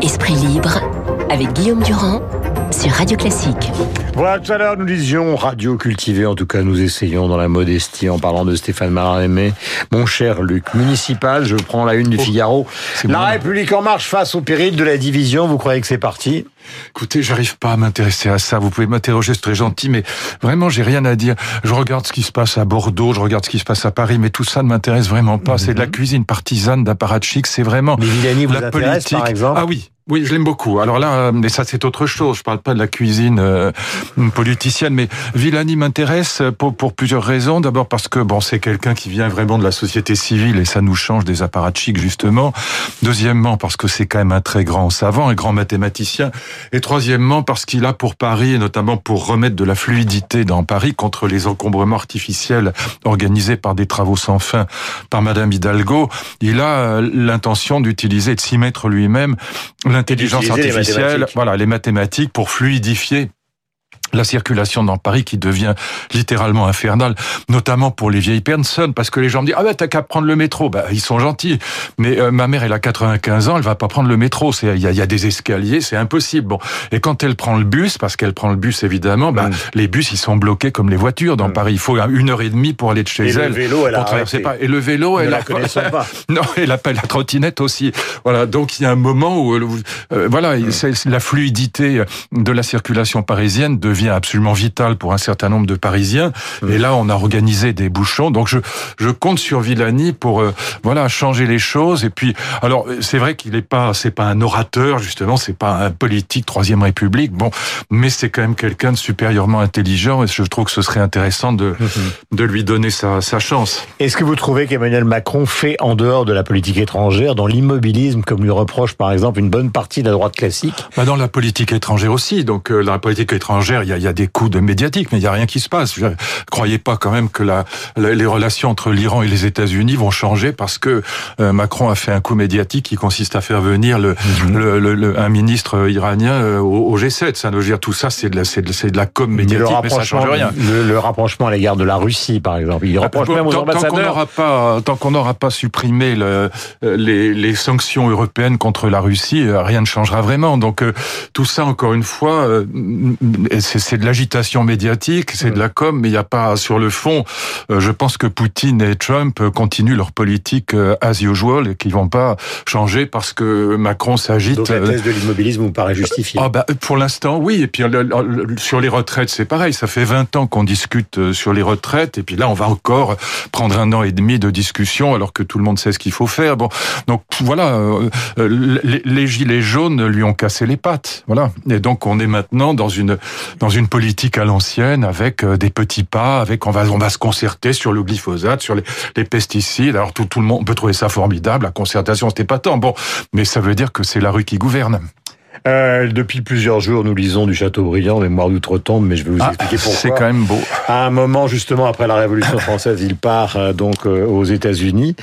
Esprit libre avec Guillaume Durand sur Radio Classique. Voilà, tout à l'heure, nous disions radio cultivée. En tout cas, nous essayons dans la modestie en parlant de Stéphane Marin-Aimé. Mon cher Luc, municipal, je prends la une du Figaro. La République en marche face au péril de la division. Vous croyez que c'est parti? Écoutez, j'arrive pas à m'intéresser à ça. Vous pouvez m'interroger, c'est très gentil, mais vraiment, j'ai rien à dire. Je regarde ce qui se passe à Bordeaux, je regarde ce qui se passe à Paris, mais tout ça ne m'intéresse vraiment pas. C'est de la cuisine partisane d'apparatchik, c'est vraiment Mais Villani vous la politique. par exemple Ah oui. Oui, je l'aime beaucoup. Alors là, euh, mais ça c'est autre chose. Je parle pas de la cuisine euh, politicienne, mais Villani m'intéresse pour, pour plusieurs raisons. D'abord parce que bon, c'est quelqu'un qui vient vraiment de la société civile et ça nous change des apparatchiks justement. Deuxièmement, parce que c'est quand même un très grand savant, un grand mathématicien. Et troisièmement, parce qu'il a pour Paris, et notamment pour remettre de la fluidité dans Paris contre les encombrements artificiels organisés par des travaux sans fin par Madame Hidalgo, il a euh, l'intention d'utiliser, de s'y mettre lui-même, l'intelligence les artificielle, voilà, les mathématiques pour fluidifier la circulation dans Paris qui devient littéralement infernale, notamment pour les vieilles personnes, parce que les gens me disent ah ben t'as qu'à prendre le métro, bah ils sont gentils, mais euh, ma mère elle a 95 ans, elle va pas prendre le métro, c'est il y a, y a des escaliers, c'est impossible. Bon, et quand elle prend le bus, parce qu'elle prend le bus évidemment, bah, Mm. les bus ils sont bloqués comme les voitures dans Mm. Paris, il faut une heure et demie pour aller de chez Et le elle. vélo, elle a arrêté. pas. Et le vélo, elle la a connaissons pas. non, elle appelle la trottinette aussi. Voilà, donc il y a un moment où, euh, euh, voilà, c'est- la fluidité de la circulation parisienne devient absolument vitale pour un certain nombre de Parisiens. Et là, on a organisé des bouchons. Donc je, je compte sur Villani pour, euh, voilà, changer les choses. Et puis, alors c'est vrai qu'il est pas, c'est pas un orateur justement, c'est pas un politique troisième République. Bon, mais c'est quand même quelqu'un de supérieurement intelligent. Et je trouve que ce serait intéressant de, de lui donner sa, sa chance. Est-ce que vous trouvez qu'Emmanuel Macron fait en dehors de la politique étrangère, dans l'immobilisme, comme lui reproche par exemple une bonne partie de la droite classique? Bah dans la politique étrangère aussi. Donc euh, la politique étrangère, il y a, il y a des coups de médiatique, mais il y a rien qui se passe. Je, croyez pas quand même que la, la- les relations entre l'Iran et les États-Unis vont changer parce que euh, Macron a fait un coup médiatique qui consiste à faire venir le, le, le- le- un ministre iranien euh, au, au G7. Ça veut dire tout ça, c'est de la, c'est de, de la com Mais le médiatique, mais, ça rapprochement, change rien. le, le rapprochement à l'égard de la Russie, par exemple. Il reproche Bon, même aux tant, tant qu'on ambassadeurs. n'aura pas, tant qu'on n'aura pas supprimé le, les, les sanctions européennes contre la Russie, euh, rien ne changera vraiment. Donc euh, tout ça, encore une fois, euh, c'est c'est de l'agitation médiatique, c'est de la com, mais il n'y a pas sur le fond. euh, je pense que Poutine et Trump euh, continuent leur politique euh, as usual et qu'ils vont pas changer parce que Macron s'agite. Donc la thèse de l'immobilisme vous paraît justifiée. ah bah, pour l'instant, oui. Et puis sur les retraites, c'est pareil. Ça fait 20 ans qu'on discute sur les retraites. Et puis là, on va encore prendre un an et demi de discussion alors que tout le monde sait ce qu'il faut faire. Bon, donc voilà, les, les gilets jaunes lui ont cassé les pattes. Voilà. Et donc on est maintenant dans une dans une politique à l'ancienne avec euh, des petits pas, avec on va on va se concerter sur le glyphosate, sur les, les pesticides. Alors tout tout le monde peut trouver ça formidable. La concertation, c'était pas tant. Bon, mais ça veut dire que c'est la rue qui gouverne. Euh, depuis plusieurs jours, nous lisons du Châteaubriand, Mémoire d'outre-tombe, mais je vais vous Ah, expliquer pourquoi. c'est quand même beau. À un moment, justement, après la Révolution française, il part euh, donc euh, aux États-Unis,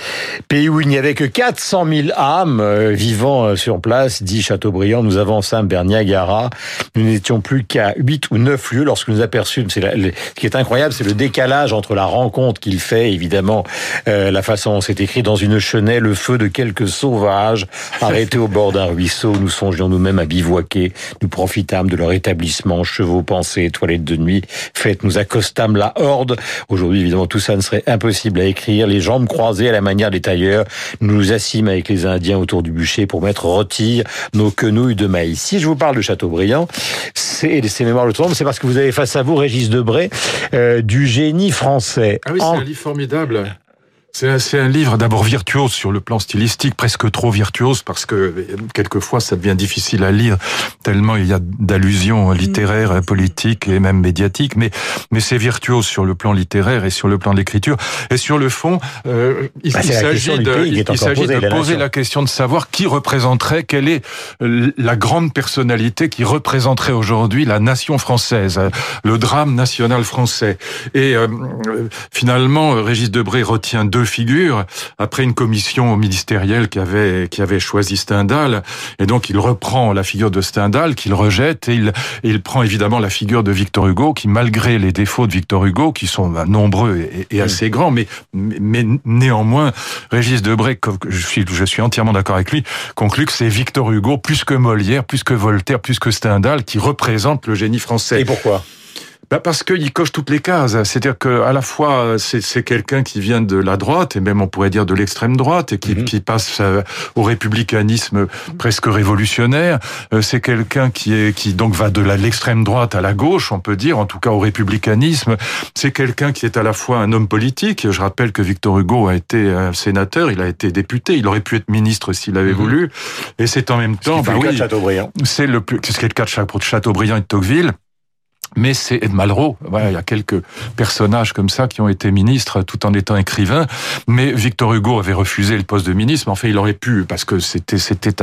pays où il n'y avait que 400 000 âmes euh, vivant euh, sur place, dit Chateaubriand. Nous avançâmes vers Niagara. Nous n'étions plus qu'à 8 ou 9 lieux lorsque nous aperçûmes. La- le- ce qui est incroyable, c'est le décalage entre la rencontre qu'il fait, évidemment, euh, la façon dont c'est écrit dans une chenelle, le feu de quelques sauvages arrêtés au bord d'un ruisseau. Nous songions nous-mêmes à bivouaquer. Nous profitâmes de leur établissement, chevaux pensés, toilettes de nuit faites. Nous accostâmes la horde. Aujourd'hui, évidemment, tout ça ne serait impossible à écrire. Les jambes croisées à la manière des tailleurs. Nous nous assîmes avec les Indiens autour du bûcher pour mettre rôtir nos quenouilles de maïs. Si je vous parle de Chateaubriand, c'est ces mémoires de tombe, c'est parce que vous avez face à vous Régis Debray, euh, du génie français. Ah oui, c'est En- un livre formidable. C'est un, livre d'abord virtuose sur le plan stylistique, presque trop virtuose parce que euh, quelquefois ça devient difficile à lire tellement il y a d'allusions littéraires, politiques et même médiatiques. Mais mais c'est virtuose sur le plan littéraire et sur le plan de l'écriture et sur le fond. euh, il Bah, il s'agit de, il s'agit de poser la question de savoir qui représenterait, quelle est euh, la grande personnalité qui représenterait aujourd'hui la nation française, euh, le drame national français. Et euh, euh, finalement, euh, Régis Debray retient deux deux figures après une commission ministérielle qui avait qui avait choisi Stendhal et donc il reprend la figure de Stendhal qu'il rejette et il il prend évidemment la figure de Victor Hugo qui malgré les défauts de Victor Hugo qui sont bah, nombreux et, et assez grands mais mais néanmoins Régis Debray je suis je suis entièrement d'accord avec lui conclut que c'est Victor Hugo plus que Molière plus que Voltaire plus que Stendhal qui représente le génie français. Et pourquoi? Bah parce qu'il coche toutes les cases. C'est-à-dire que à la fois c'est quelqu'un qui vient de la droite et même on pourrait dire de l'extrême droite et qui, mhm. qui passe euh, au républicanisme presque révolutionnaire. Euh, c'est quelqu'un qui est qui donc va de l'extrême droite à la gauche, on peut dire, en tout cas au républicanisme. C'est quelqu'un qui est à la fois un homme politique. Je rappelle que Victor Hugo a été un sénateur, il a été député, il aurait pu être ministre s'il avait mhm. voulu. Et c'est en même temps, bah oui, c'est le plus, ce qui est le cas de Chateaubriand et de Tocqueville mais c'est Malraux. Voilà, il y a quelques personnages comme ça qui ont été ministres tout en étant écrivains. Mais Victor Hugo avait refusé le poste de ministre. Mais en fait, il aurait pu parce que c'était c'était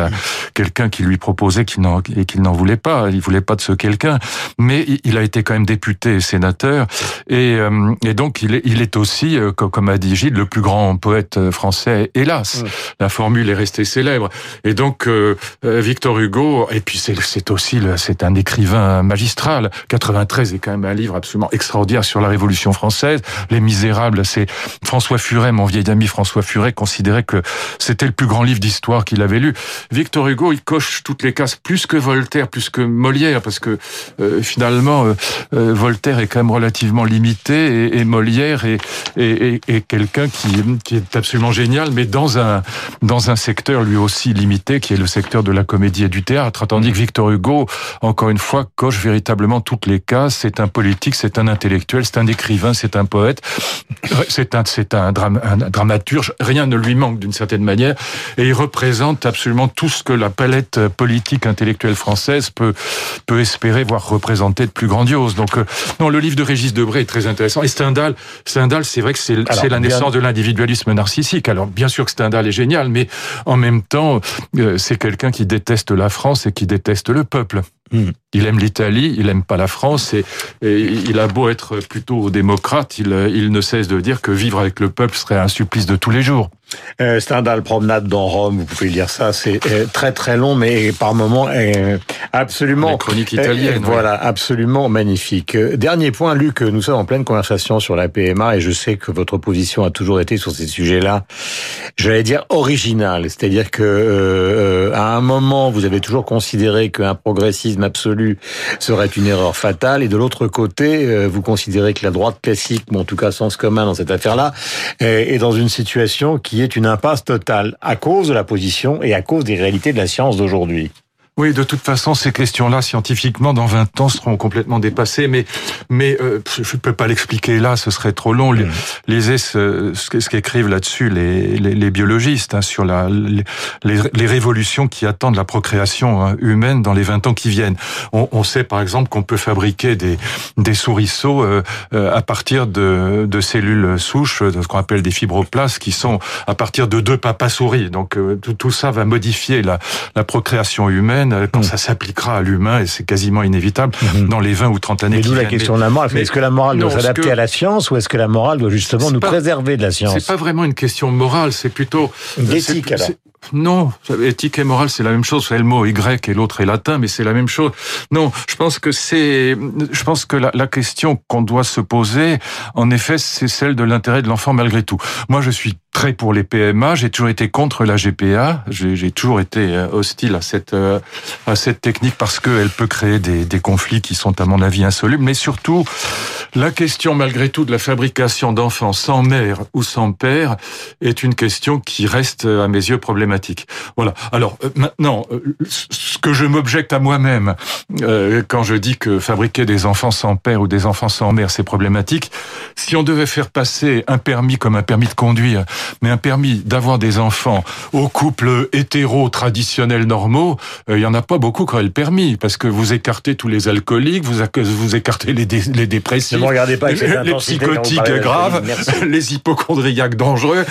quelqu'un qui lui proposait qu'il n'en et qu'il n'en voulait pas. Il voulait pas de ce quelqu'un. Mais il a été quand même député et sénateur. Et, euh, et donc il est, il est aussi, euh, comme a dit Gilles, le plus grand poète français. Hélas, la formule est restée célèbre. Et donc euh, Victor Hugo. Et puis c'est aussi c'est un écrivain magistral. 80 93 est quand même un livre absolument extraordinaire sur la Révolution française. Les Misérables, c'est François Furet, mon vieil ami François Furet, considérait que c'était le plus grand livre d'histoire qu'il avait lu. Victor Hugo, il coche toutes les cases, plus que Voltaire, plus que Molière, parce que euh, finalement, euh, euh, Voltaire est quand même relativement limité et, Molière est, est, est quelqu'un qui, qui est absolument génial, mais dans un, dans un secteur lui aussi limité, qui est le secteur de la comédie et du théâtre. Tandis que Victor Hugo, encore une fois, coche véritablement toutes les c'est un politique, c'est un intellectuel, c'est un écrivain, c'est un poète, c'est un, c'est un, un, dramaturge. Rien ne lui manque d'une certaine manière, et il représente absolument tout ce que la palette politique intellectuelle française peut peut espérer voir représenter de plus grandiose. Donc, euh, non, le livre de Régis Debray est très intéressant. Et Stendhal, Stendhal, c'est vrai que c'est la naissance de l'individualisme narcissique. Alors, bien sûr que Stendhal est génial, mais en même temps, euh, c'est quelqu'un qui déteste la France et qui déteste le peuple. Hmm. Il aime l'Italie, il aime pas la France et, il a beau être plutôt démocrate, il, il ne cesse de dire que vivre avec le peuple serait un supplice de tous les jours. Euh, Stendhal promenade dans Rome, vous pouvez lire ça, c'est euh, très très long, mais par moments euh, absolument. La chronique italienne. Voilà, absolument magnifique. Dernier point, Luc, nous sommes en pleine conversation sur la PMA et je sais que votre position a toujours été sur ces sujets-là, j'allais dire originale, c'est-à-dire que à un moment vous avez toujours considéré qu'un progressisme absolu serait une erreur fatale et de l'autre côté vous considérez que la droite classique, ou en tout cas sens commun dans cette affaire-là, est dans une situation qui est une impasse totale à cause de la position et à cause des réalités de la science d'aujourd'hui. Oui, de toute façon, ces questions-là, scientifiquement, dans 20 ans, seront complètement dépassées. Mais, mais euh, je ne peux pas l'expliquer là, ce serait trop long. Mmh. Lisez ce, ce qu'écrivent là-dessus les, les, les, biologistes hein, sur la, les, les, révolutions qui attendent la procréation hein, humaine dans les 20 ans qui viennent. On, on sait, par exemple, qu'on peut fabriquer des, des souriceaux euh, euh, à partir de, de cellules souches, de ce qu'on appelle des fibroblastes, qui sont à partir de deux papas souris. Donc, euh, tout, tout ça va modifier la, la procréation humaine quand mm. ça s'appliquera à l'humain, et c'est quasiment inévitable, mm-hmm. dans les 20 ou 30 années mais viennent. la question de la morale. Est-ce que la morale doit s'adapter à la science ou est-ce que la morale doit justement nous préserver de la science C'est pas vraiment une question morale, c'est plutôt... D'éthique alors non, éthique et morale, c'est la même chose. Le mot est grec et l'autre est latin, mais c'est la même chose. Non, je pense que c'est, je pense que la, la question qu'on doit se poser, en effet, c'est celle de l'intérêt de l'enfant malgré tout. Moi, je suis très pour les PMA. J'ai toujours été contre la GPA. J'ai toujours été euh, hostile à cette euh, à cette technique parce qu'elle peut créer des, des conflits qui sont à mon avis insolubles. Mais surtout, la question malgré tout de la fabrication d'enfants sans mère ou sans père est une question qui reste à mes yeux problématique. Voilà. Alors euh, maintenant, ce que je m'objecte à moi-même quand je dis que fabriquer des enfants sans père ou des enfants sans mère c'est problématique, si on devait faire passer un permis comme un permis de conduire mais un permis d'avoir des enfants aux couples hétéro traditionnels normaux, euh, il y en a pas beaucoup qui auraient le permis parce que vous écartez tous les alcooliques, vous, vous écartez les, les dépressifs, pas les, psychotiques graves, les hypochondriaques dangereux.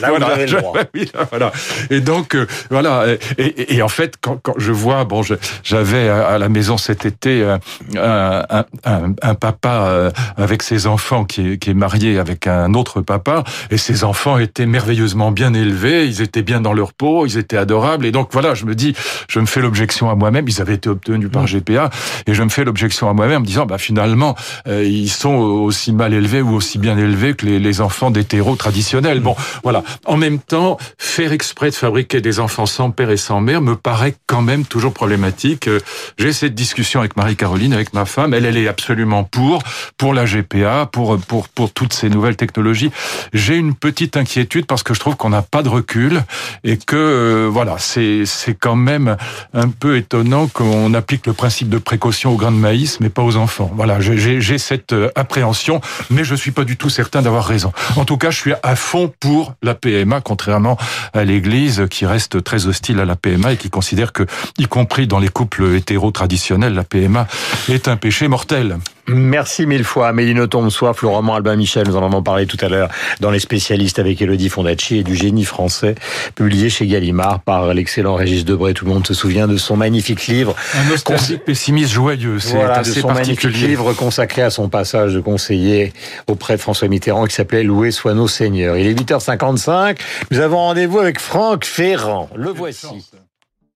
Là, voilà. voilà. Et Et donc voilà. Et, et, en fait, quand, quand je vois, bon, j'avais à la maison cet été un, un, un, un papa avec ses enfants qui est, qui est marié avec un autre papa, et ses enfants étaient merveilleusement bien élevés, ils étaient bien dans leur peau, ils étaient adorables, et donc voilà, je me dis, je me fais l'objection à moi-même, ils avaient été obtenus par. GPA, et je me fais l'objection à moi-même en me disant, bah finalement, euh, ils sont aussi mal élevés ou aussi bien élevés que les, les enfants d'hétéros traditionnels. Bon, voilà. En même temps, faire exprès de fabriquer des enfants sans père et sans mère me paraît quand même toujours problématique. Euh, j'ai cette discussion avec Marie-Caroline, avec ma femme, elle, elle est absolument pour, pour la GPA, pour, pour, pour toutes ces nouvelles technologies. J'ai une petite inquiétude parce que je trouve qu'on n'a pas de recul et que, euh, voilà, c'est, quand même un peu étonnant qu'on applique le principe de précaution aux grains de maïs, mais pas aux enfants. Voilà, j'ai cette euh, appréhension, mais je suis pas du tout certain d'avoir raison. En tout cas, je suis à fond pour la PMA, contrairement à l'Église qui reste très hostile à la PMA et qui considère que, y compris dans les couples hétéro traditionnels, la PMA est un péché mortel. Merci mille fois, Mélino Tomsois, Florent Albin Michel, nous en avons parlé tout à l'heure dans Les spécialistes avec Elodie Fondacci et du génie français, publié chez Gallimard par l'excellent Régis Debray. Tout le monde se souvient de son magnifique livre. Un nostalgique pessimiste joyeux, c'est voilà, assez de son magnifique livre consacré à son passage de conseiller auprès de François Mitterrand qui s'appelait Loué soit nos seigneurs. Il est 8h55, nous avons rendez-vous avec Franck Ferrand. Le voici.